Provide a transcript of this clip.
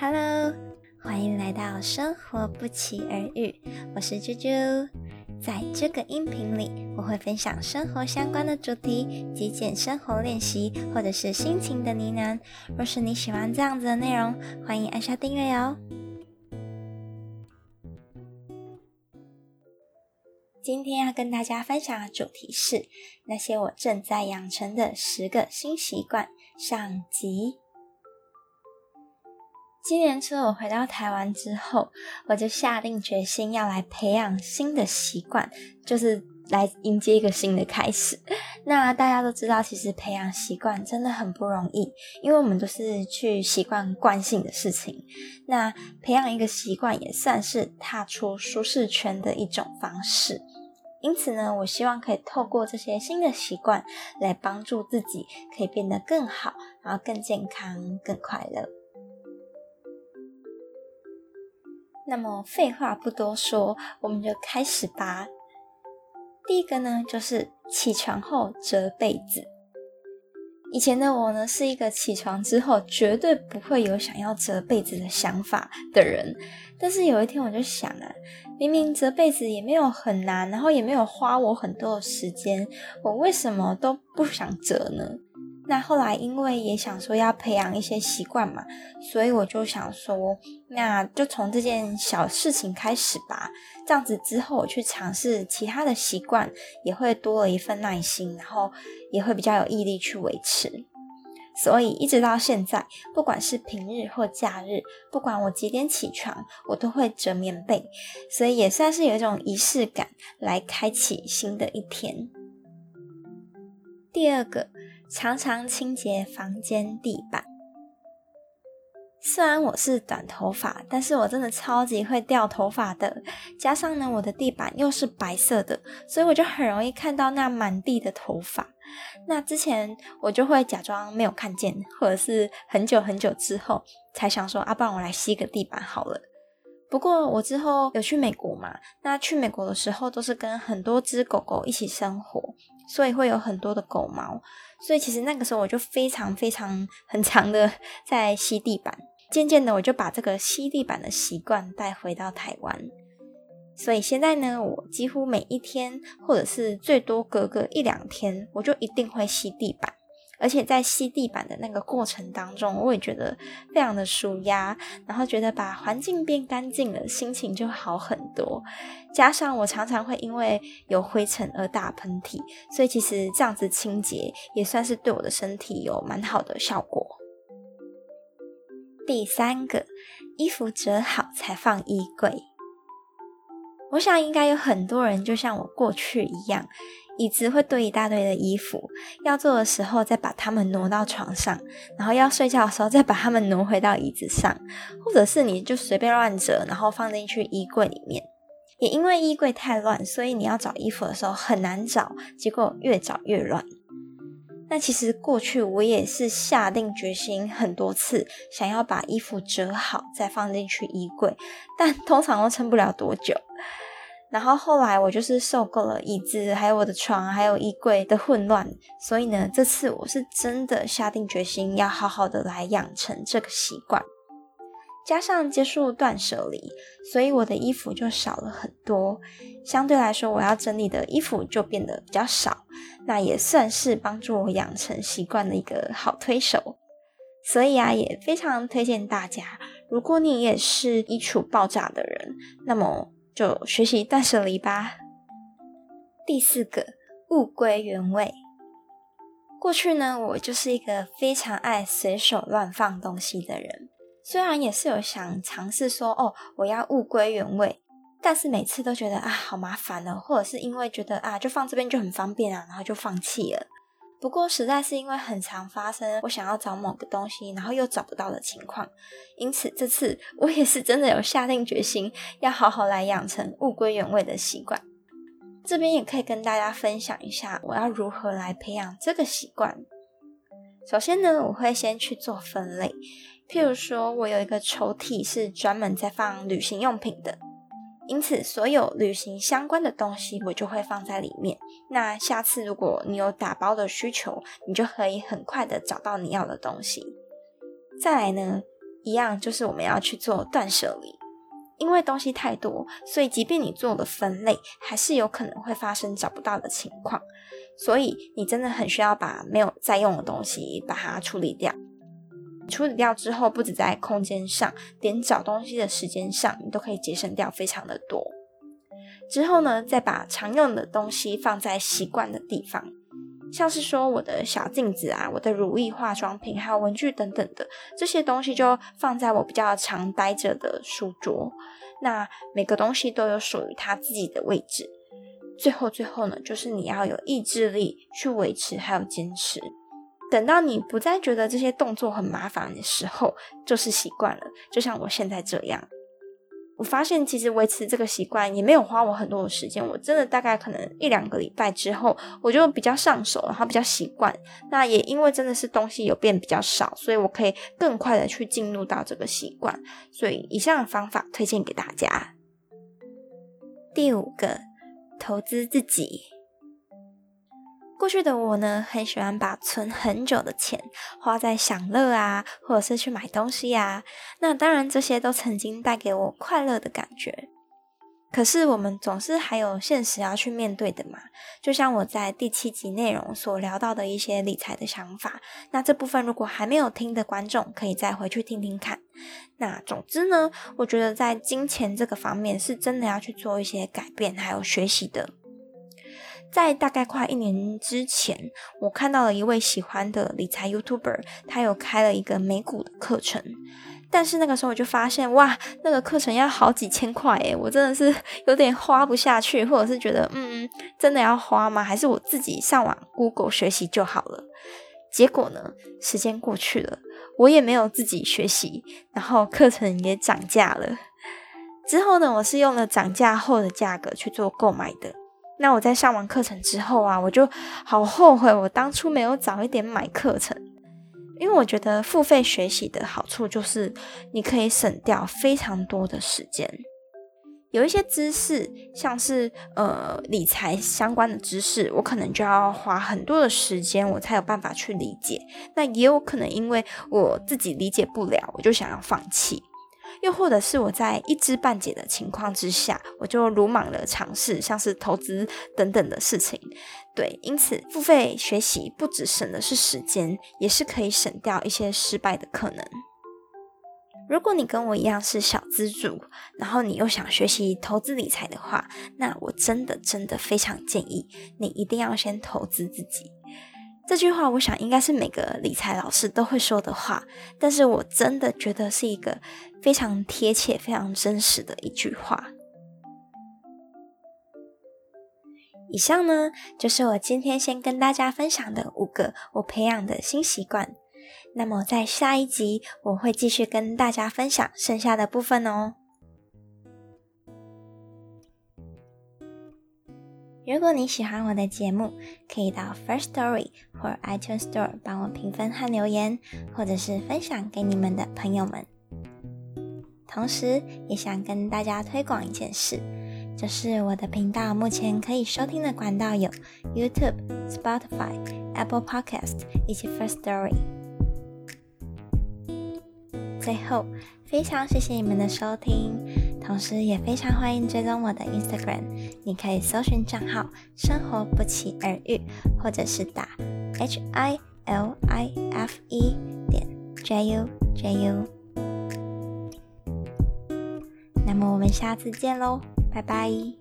Hello，欢迎来到生活不期而遇，我是啾啾。在这个音频里，我会分享生活相关的主题、极简生活练习，或者是心情的呢喃。若是你喜欢这样子的内容，欢迎按下订阅哦。今天要跟大家分享的主题是那些我正在养成的十个新习惯上集。今年初我回到台湾之后，我就下定决心要来培养新的习惯，就是来迎接一个新的开始。那大家都知道，其实培养习惯真的很不容易，因为我们都是去习惯惯性的事情。那培养一个习惯也算是踏出舒适圈的一种方式。因此呢，我希望可以透过这些新的习惯来帮助自己，可以变得更好，然后更健康、更快乐。那么废话不多说，我们就开始吧。第一个呢，就是起床后折被子。以前的我呢，是一个起床之后绝对不会有想要折被子的想法的人。但是有一天我就想啊，明明折被子也没有很难，然后也没有花我很多的时间，我为什么都不想折呢？那后来，因为也想说要培养一些习惯嘛，所以我就想说，那就从这件小事情开始吧。这样子之后，我去尝试其他的习惯，也会多了一份耐心，然后也会比较有毅力去维持。所以一直到现在，不管是平日或假日，不管我几点起床，我都会折棉被，所以也算是有一种仪式感，来开启新的一天。第二个。常常清洁房间地板。虽然我是短头发，但是我真的超级会掉头发的。加上呢，我的地板又是白色的，所以我就很容易看到那满地的头发。那之前我就会假装没有看见，或者是很久很久之后才想说，啊，不然我来吸个地板好了。不过我之后有去美国嘛，那去美国的时候都是跟很多只狗狗一起生活，所以会有很多的狗毛。所以其实那个时候我就非常非常很长的 在吸地板，渐渐的我就把这个吸地板的习惯带回到台湾。所以现在呢，我几乎每一天或者是最多隔个一两天，我就一定会吸地板。而且在吸地板的那个过程当中，我也觉得非常的舒压，然后觉得把环境变干净了，心情就好很多。加上我常常会因为有灰尘而打喷嚏，所以其实这样子清洁也算是对我的身体有蛮好的效果。第三个，衣服折好才放衣柜。我想应该有很多人就像我过去一样。椅子会堆一大堆的衣服，要做的时候再把它们挪到床上，然后要睡觉的时候再把它们挪回到椅子上，或者是你就随便乱折，然后放进去衣柜里面。也因为衣柜太乱，所以你要找衣服的时候很难找，结果越找越乱。那其实过去我也是下定决心很多次，想要把衣服折好再放进去衣柜，但通常都撑不了多久。然后后来我就是受够了椅子，还有我的床，还有衣柜的混乱，所以呢，这次我是真的下定决心要好好的来养成这个习惯。加上结束断舍离，所以我的衣服就少了很多。相对来说，我要整理的衣服就变得比较少，那也算是帮助我养成习惯的一个好推手。所以啊，也非常推荐大家，如果你也是衣橱爆炸的人，那么。就学习断舍离吧。第四个，物归原位。过去呢，我就是一个非常爱随手乱放东西的人。虽然也是有想尝试说，哦，我要物归原位，但是每次都觉得啊，好麻烦哦，或者是因为觉得啊，就放这边就很方便啊，然后就放弃了。不过，实在是因为很常发生我想要找某个东西，然后又找不到的情况，因此这次我也是真的有下定决心，要好好来养成物归原位的习惯。这边也可以跟大家分享一下，我要如何来培养这个习惯。首先呢，我会先去做分类，譬如说我有一个抽屉是专门在放旅行用品的。因此，所有旅行相关的东西我就会放在里面。那下次如果你有打包的需求，你就可以很快的找到你要的东西。再来呢，一样，就是我们要去做断舍离。因为东西太多，所以即便你做了分类，还是有可能会发生找不到的情况。所以你真的很需要把没有在用的东西把它处理掉。处理掉之后，不止在空间上，连找东西的时间上，你都可以节省掉非常的多。之后呢，再把常用的东西放在习惯的地方。像是说我的小镜子啊，我的如意、化妆品，还有文具等等的这些东西，就放在我比较常待着的书桌。那每个东西都有属于它自己的位置。最后，最后呢，就是你要有意志力去维持，还有坚持。等到你不再觉得这些动作很麻烦的时候，就是习惯了。就像我现在这样。我发现其实维持这个习惯也没有花我很多的时间，我真的大概可能一两个礼拜之后，我就比较上手，然后比较习惯。那也因为真的是东西有变比较少，所以我可以更快的去进入到这个习惯。所以以上方法推荐给大家。第五个，投资自己。过去的我呢，很喜欢把存很久的钱花在享乐啊，或者是去买东西啊。那当然，这些都曾经带给我快乐的感觉。可是，我们总是还有现实要去面对的嘛。就像我在第七集内容所聊到的一些理财的想法，那这部分如果还没有听的观众，可以再回去听听看。那总之呢，我觉得在金钱这个方面，是真的要去做一些改变，还有学习的。在大概快一年之前，我看到了一位喜欢的理财 YouTuber，他有开了一个美股的课程。但是那个时候我就发现，哇，那个课程要好几千块诶，我真的是 有点花不下去，或者是觉得，嗯，真的要花吗？还是我自己上网 Google 学习就好了？结果呢，时间过去了，我也没有自己学习，然后课程也涨价了。之后呢，我是用了涨价后的价格去做购买的。那我在上完课程之后啊，我就好后悔，我当初没有早一点买课程，因为我觉得付费学习的好处就是你可以省掉非常多的时间。有一些知识，像是呃理财相关的知识，我可能就要花很多的时间，我才有办法去理解。那也有可能因为我自己理解不了，我就想要放弃。又或者是我在一知半解的情况之下，我就鲁莽的尝试，像是投资等等的事情。对，因此付费学习不只省的是时间，也是可以省掉一些失败的可能。如果你跟我一样是小资主，然后你又想学习投资理财的话，那我真的真的非常建议你一定要先投资自己。这句话，我想应该是每个理财老师都会说的话，但是我真的觉得是一个非常贴切、非常真实的一句话。以上呢，就是我今天先跟大家分享的五个我培养的新习惯。那么在下一集，我会继续跟大家分享剩下的部分哦。如果你喜欢我的节目，可以到 First Story 或 iTunes Store 帮我评分和留言，或者是分享给你们的朋友们。同时，也想跟大家推广一件事，就是我的频道目前可以收听的管道有 YouTube、Spotify、Apple Podcast 以及 First Story。最后，非常谢谢你们的收听。同时，也非常欢迎追踪我的 Instagram，你可以搜寻账号“生活不期而遇”，或者是打 H I L I F E 点 J U J U。那么我们下次见喽，拜拜。